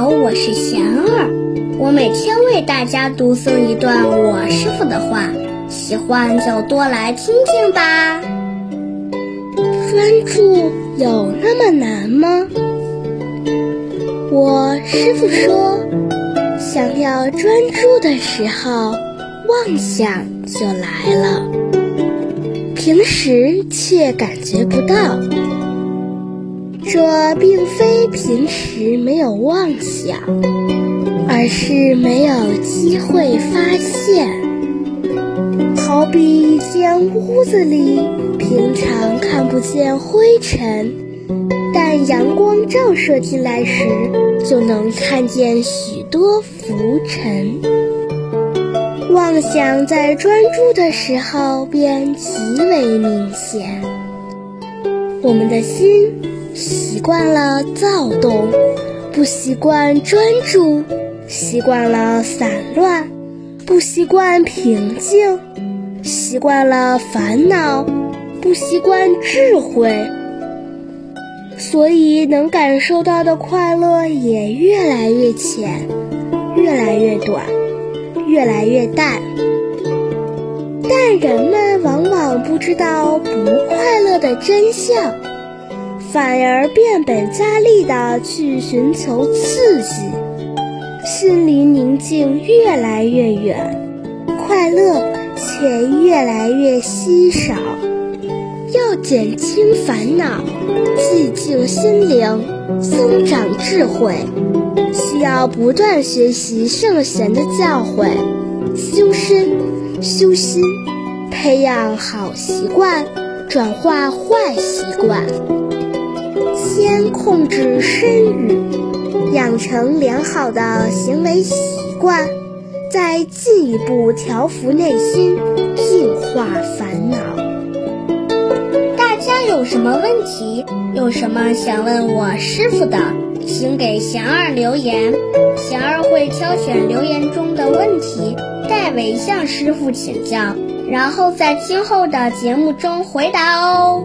好我是贤儿，我每天为大家读诵一段我师傅的话，喜欢就多来听听吧。专注有那么难吗？我师傅说，想要专注的时候，妄想就来了，平时却感觉不到。这并非平时没有妄想，而是没有机会发现。好比一间屋子里，平常看不见灰尘，但阳光照射进来时，就能看见许多浮尘。妄想在专注的时候便极为明显。我们的心。习惯了躁动，不习惯专注；习惯了散乱，不习惯平静；习惯了烦恼，不习惯智慧。所以能感受到的快乐也越来越浅，越来越短，越来越淡。但人们往往不知道不快乐的真相。反而变本加厉地去寻求刺激，心离宁静越来越远，快乐却越来越稀少。要减轻烦恼，寂静心灵，增长智慧，需要不断学习圣贤的教诲，修身、修心，培养好习惯，转化坏习惯。先控制身语，养成良好的行为习惯，再进一步调服内心，净化烦恼。大家有什么问题？有什么想问我师傅的，请给贤儿留言，贤儿会挑选留言中的问题，代为向师傅请教，然后在今后的节目中回答哦。